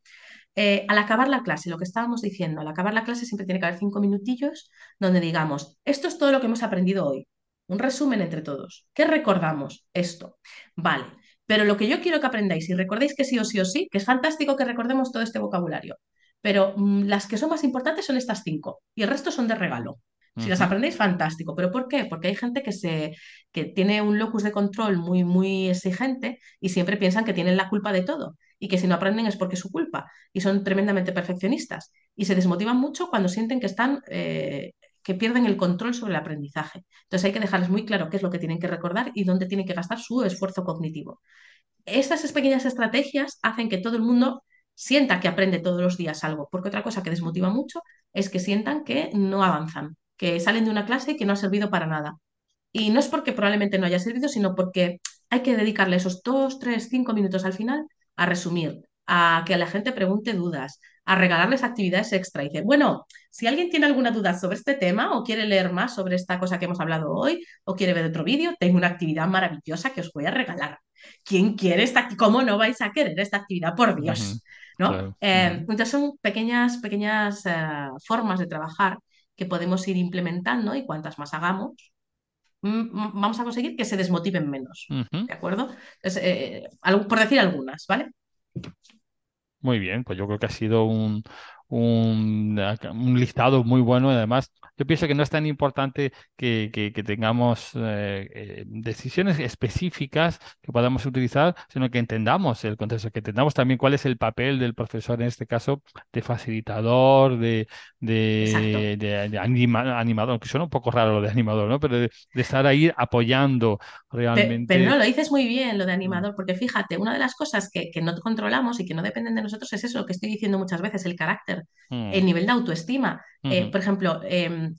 Eh, al acabar la clase, lo que estábamos diciendo, al acabar la clase siempre tiene que haber cinco minutillos donde digamos, esto es todo lo que hemos aprendido hoy. Un resumen entre todos. ¿Qué recordamos? Esto. Vale. Pero lo que yo quiero que aprendáis y recordéis que sí o sí o sí, que es fantástico que recordemos todo este vocabulario. Pero mmm, las que son más importantes son estas cinco y el resto son de regalo. Si las aprendéis, fantástico. ¿Pero por qué? Porque hay gente que, se, que tiene un locus de control muy, muy exigente y siempre piensan que tienen la culpa de todo y que si no aprenden es porque es su culpa y son tremendamente perfeccionistas y se desmotivan mucho cuando sienten que están... Eh, que pierden el control sobre el aprendizaje. Entonces hay que dejarles muy claro qué es lo que tienen que recordar y dónde tienen que gastar su esfuerzo cognitivo. Estas pequeñas estrategias hacen que todo el mundo sienta que aprende todos los días algo, porque otra cosa que desmotiva mucho es que sientan que no avanzan, que salen de una clase y que no ha servido para nada. Y no es porque probablemente no haya servido, sino porque hay que dedicarle esos dos, tres, cinco minutos al final a resumir, a que la gente pregunte dudas, a regalarles actividades extra. Y dice, bueno, si alguien tiene alguna duda sobre este tema o quiere leer más sobre esta cosa que hemos hablado hoy o quiere ver otro vídeo, tengo una actividad maravillosa que os voy a regalar. ¿Quién quiere esta? ¿Cómo no vais a querer esta actividad? Por Dios. Uh -huh. ¿no? Claro. Eh, uh -huh. Entonces son pequeñas, pequeñas uh, formas de trabajar que podemos ir implementando y cuantas más hagamos, vamos a conseguir que se desmotiven menos. -huh. ¿De acuerdo? Entonces, eh, por decir algunas, ¿vale? Muy bien, pues yo creo que ha sido un, un, un, listado muy bueno. Además, yo pienso que no es tan importante que, que, que tengamos eh, eh, decisiones específicas que podamos utilizar, sino que entendamos el contexto, que entendamos también cuál es el papel del profesor, en este caso, de facilitador, de, de, de, de anima, animador, que suena un poco raro lo de animador, ¿no? Pero de, de estar ahí apoyando realmente. Pero, pero, no, lo dices muy bien, lo de animador, porque fíjate, una de las cosas que, que no controlamos y que no dependen de nosotros es eso, lo que estoy diciendo muchas veces, el carácter mm. el nivel de autoestima. Mm -hmm. eh, por ejemplo, eh,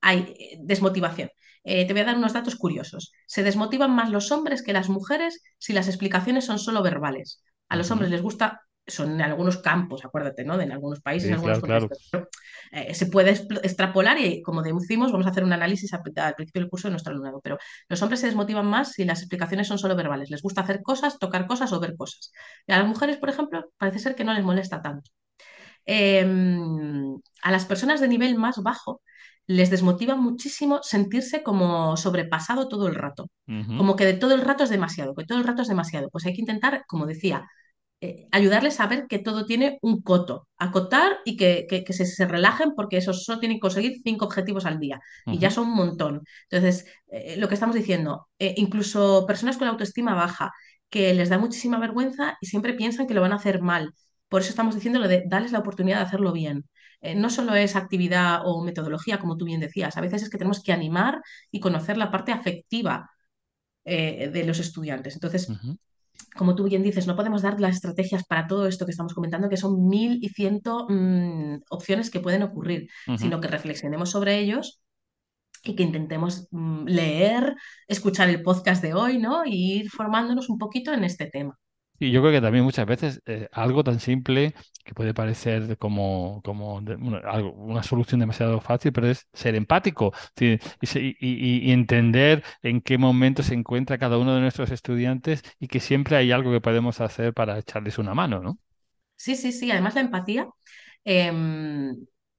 hay desmotivación. Eh, te voy a dar unos datos curiosos. Se desmotivan más los hombres que las mujeres si las explicaciones son solo verbales. A los hombres les gusta, son en algunos campos, acuérdate, ¿no? De en algunos países, sí, en algunos claro, claro. Eh, se puede extrapolar y, como deducimos, vamos a hacer un análisis al principio del curso de nuestro alumnado. Pero los hombres se desmotivan más si las explicaciones son solo verbales. Les gusta hacer cosas, tocar cosas o ver cosas. Y a las mujeres, por ejemplo, parece ser que no les molesta tanto. Eh, a las personas de nivel más bajo les desmotiva muchísimo sentirse como sobrepasado todo el rato, uh -huh. como que de todo el rato es demasiado, que todo el rato es demasiado. Pues hay que intentar, como decía, eh, ayudarles a ver que todo tiene un coto, acotar y que, que, que se, se, relajen porque eso solo tienen que conseguir cinco objetivos al día uh -huh. y ya son un montón. Entonces, eh, lo que estamos diciendo, eh, incluso personas con autoestima baja, que les da muchísima vergüenza y siempre piensan que lo van a hacer mal por eso estamos diciendo lo de darles la oportunidad de hacerlo bien. Eh, no solo es actividad o metodología, como tú bien decías, a veces es que tenemos que animar y conocer la parte afectiva eh, de los estudiantes. Entonces, como tú bien dices, no podemos dar las estrategias para todo esto que estamos comentando, que son mil y ciento mm, opciones que pueden ocurrir, sino que reflexionemos sobre ellos y que intentemos mm, leer, escuchar el podcast de hoy, ¿no? Y ir formándonos un poquito en este tema. Y yo creo que también muchas veces eh, algo tan simple que puede parecer como, como una, solución demasiado fácil, pero es ser empático y, entender en qué momento se encuentra cada uno de nuestros estudiantes y que siempre hay algo que podemos hacer para echarles una mano, ¿no? Sí, sí, sí. Además la empatía em,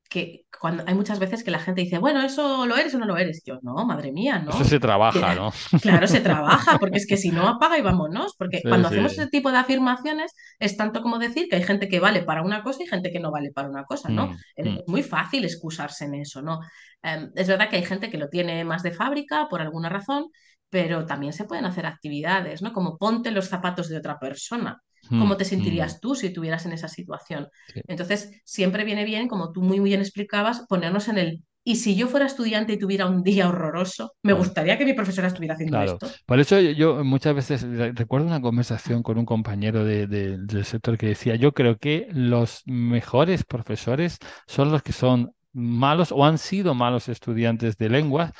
que cuando hay muchas veces que la gente dice, bueno, eso lo eres o no lo eres. Yo, no, madre mía, no. Eso se trabaja, ¿no? Claro, se trabaja, porque es que si no apaga y vámonos. Porque cuando hacemos ese tipo de afirmaciones es tanto como decir que hay gente que vale para una cosa y gente que no vale para una cosa, ¿no? Mm, es mm. muy fácil excusarse en eso, ¿no? Em, es verdad que hay gente que lo tiene más de fábrica por alguna razón, pero también se pueden hacer actividades, ¿no? Como ponte los zapatos de otra persona. ¿Cómo te mm, sentirías mm. tú si estuvieras en esa situación? Entonces, siempre viene bien, como tú muy, bien explicabas, ponernos en el y si yo fuera estudiante y tuviera un día horroroso, me gustaría que mi profesora estuviera haciendo esto. Por eso yo, muchas veces recuerdo una conversación con un compañero del sector que decía, yo creo que los mejores profesores son los que son malos o han sido malos estudiantes de lenguas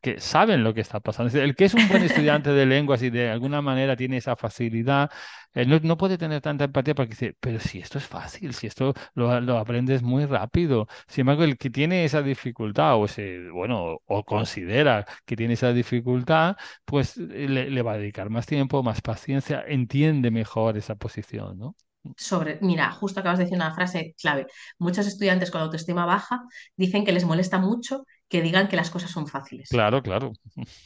porque saben lo que está pasando. El que es un buen estudiante de lenguas y de alguna manera tiene esa facilidad, no, no, puede tener tanta empatía porque dice, pero si esto es fácil, si esto lo, lo, aprendes muy rápido. Sin embargo, el que tiene esa dificultad o se, bueno, o considera que tiene esa dificultad, pues le, le va a dedicar más tiempo, más paciencia, entiende mejor esa posición, ¿no? sobre, mira, justo acabas de decir una frase clave. Muchos estudiantes con autoestima baja dicen que les molesta mucho que digan que las cosas son fáciles. Claro, claro.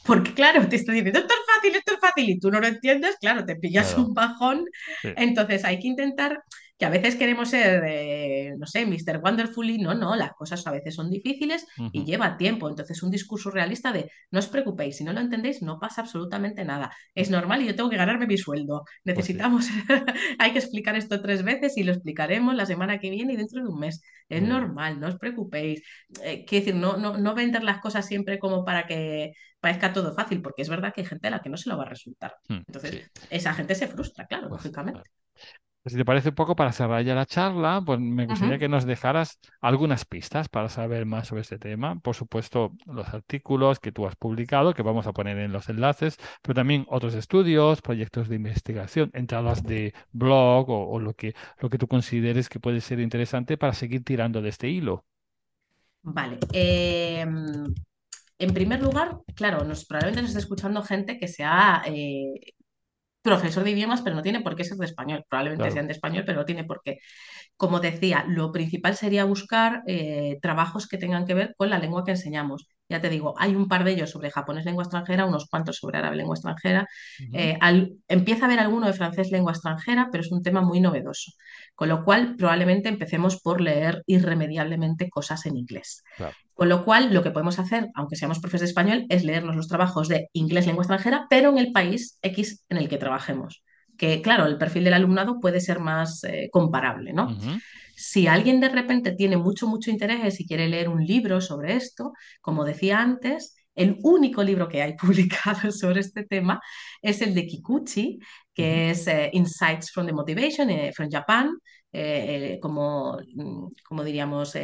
Porque claro, te estoy diciendo, esto es fácil, esto es fácil, y tú no lo entiendes, claro, te pillas un bajón. Entonces hay que intentar que a veces queremos ser, eh, no sé, Mr. Wonderfully, no, no, las cosas a veces son difíciles y lleva tiempo. Entonces, un discurso realista de no os preocupéis, si no lo entendéis, no pasa absolutamente nada. Es normal y yo tengo que ganarme mi sueldo. Pues Necesitamos, hay que explicar esto tres veces y lo explicaremos la semana que viene y dentro de un mes. Es normal, no os preocupéis. Eh, quiero decir, no, no, no vender las cosas siempre como para que parezca todo fácil, porque es verdad que hay gente a la que no se lo va a resultar. Hmm, Entonces, esa gente se frustra, claro, pues, lógicamente. Si te parece un poco, para cerrar ya la charla, pues me gustaría que nos dejaras algunas pistas para saber más sobre este tema. Por supuesto, los artículos que tú has publicado, que vamos a poner en los enlaces, pero también otros estudios, proyectos de investigación, entradas de blog o, lo, que, lo que tú consideres que puede ser interesante para seguir tirando de este hilo. Vale. Em, en primer lugar, claro, nos, probablemente nos está escuchando gente que sea eh, profesor de idiomas, pero no tiene por qué ser de español. Probablemente sean de español, pero no tiene por qué. Como decía, lo principal sería buscar eh, trabajos que tengan que ver con la lengua que enseñamos. Ya te digo, hay un par de ellos sobre japonés lengua extranjera, unos cuantos sobre árabe lengua extranjera. Eh, empieza a haber alguno de francés lengua extranjera, pero es un tema muy novedoso. Con lo cual, probablemente empecemos por leer irremediablemente cosas en inglés. Con lo cual, lo que podemos hacer, aunque seamos profesores de español, es leernos los trabajos de inglés lengua extranjera, pero en el país X en el que trabajemos. Que claro, el perfil del alumnado puede ser más eh, comparable, ¿no? Si alguien de repente tiene mucho, mucho interés y quiere leer un libro sobre esto, como decía antes, el único libro que hay publicado sobre este tema es el de Kikuchi, que es eh, Insights from the Motivation eh, from Japan, eh, como, mm, como, diríamos,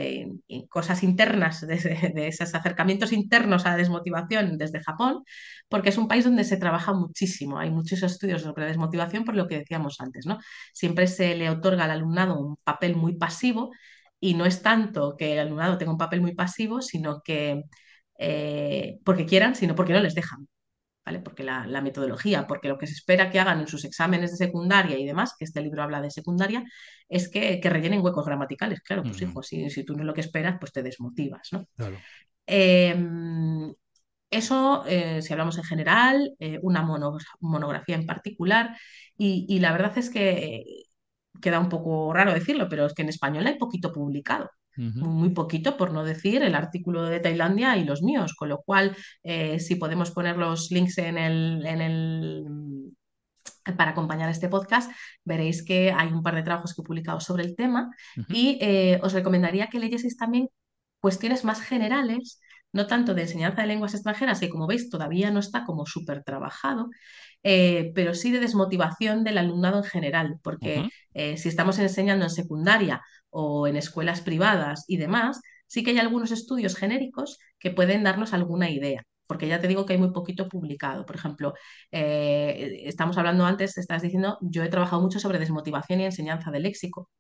cosas internas de, de, esos acercamientos internos a la desmotivación desde Japón, porque es un país donde se trabaja muchísimo. Hay muchos estudios sobre desmotivación, por lo que decíamos antes, ¿no? Siempre se le otorga al alumnado un papel muy pasivo y no es tanto que el alumnado tenga un papel muy pasivo, sino que eh, porque quieran, sino porque no les dejan. ¿vale? Porque la, metodología, porque lo que se espera que hagan en sus exámenes de secundaria y demás, que este libro habla de secundaria, es que, rellenen huecos gramaticales. Claro, pues hijo, si, si, tú no es lo que esperas, pues te desmotivas. ¿no? Em, eso, eh, si hablamos en general, eh, una monografía en particular, y, la verdad es que queda un poco raro decirlo, pero es que en español hay poquito publicado muy poquito, por no decir el artículo de Tailandia y los míos, con lo cual, eh, si podemos poner los links en el, en el para acompañar este podcast, veréis que hay un par de trabajos que he publicado sobre el tema y eh, os recomendaría que leyeseis también cuestiones más generales, no tanto de enseñanza de lenguas extranjeras, que como veis todavía no está como súper trabajado, eh, pero sí de desmotivación del alumnado en general, porque eh, si estamos enseñando en secundaria o en escuelas privadas y demás, sí que hay algunos estudios genéricos que pueden darnos alguna idea porque ya te digo que hay muy poquito publicado. Por ejemplo, eh, estamos hablando antes, estás diciendo, yo he trabajado mucho sobre desmotivación y enseñanza de léxico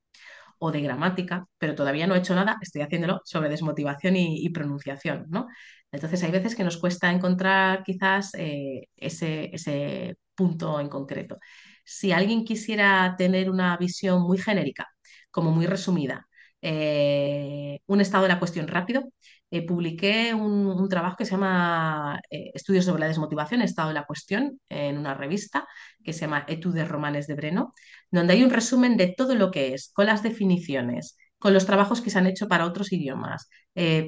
o de gramática, pero todavía no he hecho nada, estoy haciéndolo sobre desmotivación y, pronunciación, ¿no? Entonces hay veces que nos cuesta encontrar quizás eh, ese, ese punto en concreto. Si alguien quisiera tener una visión muy genérica, como muy resumida, eh, un estado de la cuestión rápido, eh, publiqué un, trabajo que se llama eh, Estudios sobre la desmotivación, Estado de la cuestión, en una revista que se llama Etudes Romanes de Breno, donde hay un resumen de todo lo que es, con las definiciones, con los trabajos que se han hecho para otros idiomas,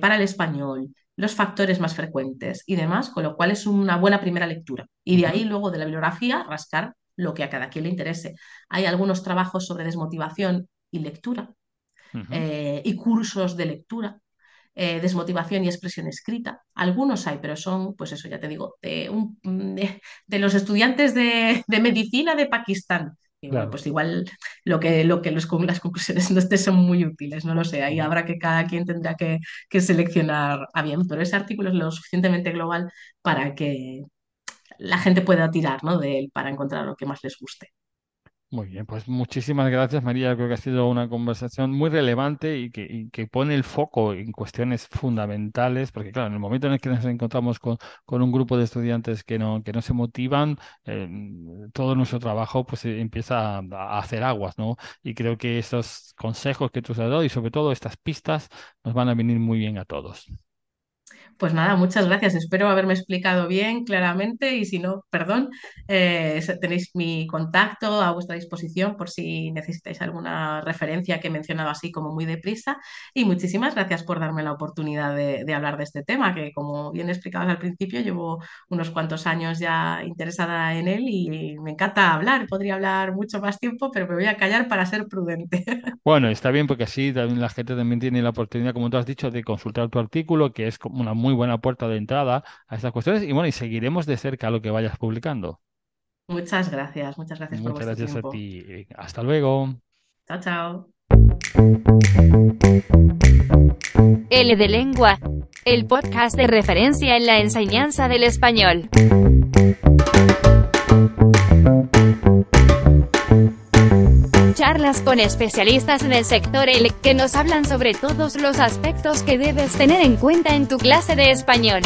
para el español, los factores más frecuentes y demás, con lo cual es una buena primera lectura. Y de ahí luego de la bibliografía rascar lo que a cada quien le interese. Hay algunos trabajos sobre desmotivación y lectura y cursos de lectura eh, desmotivación y expresión escrita. Algunos hay, pero son, pues eso ya te digo, de, de, los estudiantes de, medicina de Pakistán. Y bueno, pues igual lo que, lo que las conclusiones no son muy útiles, no lo sé. Ahí habrá que cada quien tendrá que, que seleccionar a bien, pero ese artículo es lo suficientemente global para que la gente pueda tirar ¿no? de él para encontrar lo que más les guste. Muy bien, pues muchísimas gracias María. Creo que ha sido una conversación muy relevante y que, que, pone el foco en cuestiones fundamentales, porque claro, en el momento en el que nos encontramos con, con un grupo de estudiantes que no, que no se motivan, eh, todo nuestro trabajo pues eh, empieza a, hacer aguas, ¿no? Y creo que esos consejos que tú has dado y sobre todo estas pistas nos van a venir muy bien a todos. Pues nada, muchas gracias. Espero haberme explicado bien, claramente, y si no, perdón, eh, tenéis mi contacto a vuestra disposición por si necesitáis alguna referencia que he mencionado así como muy deprisa. Y muchísimas gracias por darme la oportunidad de, hablar de este tema, que como bien explicabas al principio, llevo unos cuantos años ya interesada en él y me encanta hablar. Podría hablar mucho más tiempo, pero me voy a callar para ser prudente. Bueno, está bien porque así también la gente también tiene la oportunidad, como tú has dicho, de consultar tu artículo, que es como una muy buena puerta de entrada a estas cuestiones y bueno, y seguiremos de cerca lo que vayas publicando. Muchas gracias, muchas gracias por Muchas gracias a ti. Hasta luego. Chao, chao. L de Lengua, el podcast de referencia en la enseñanza del español. Charlas con especialistas en el sector L que nos hablan sobre todos los aspectos que debes tener en cuenta en tu clase de español.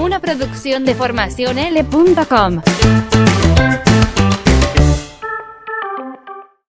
Una producción de formación L.com.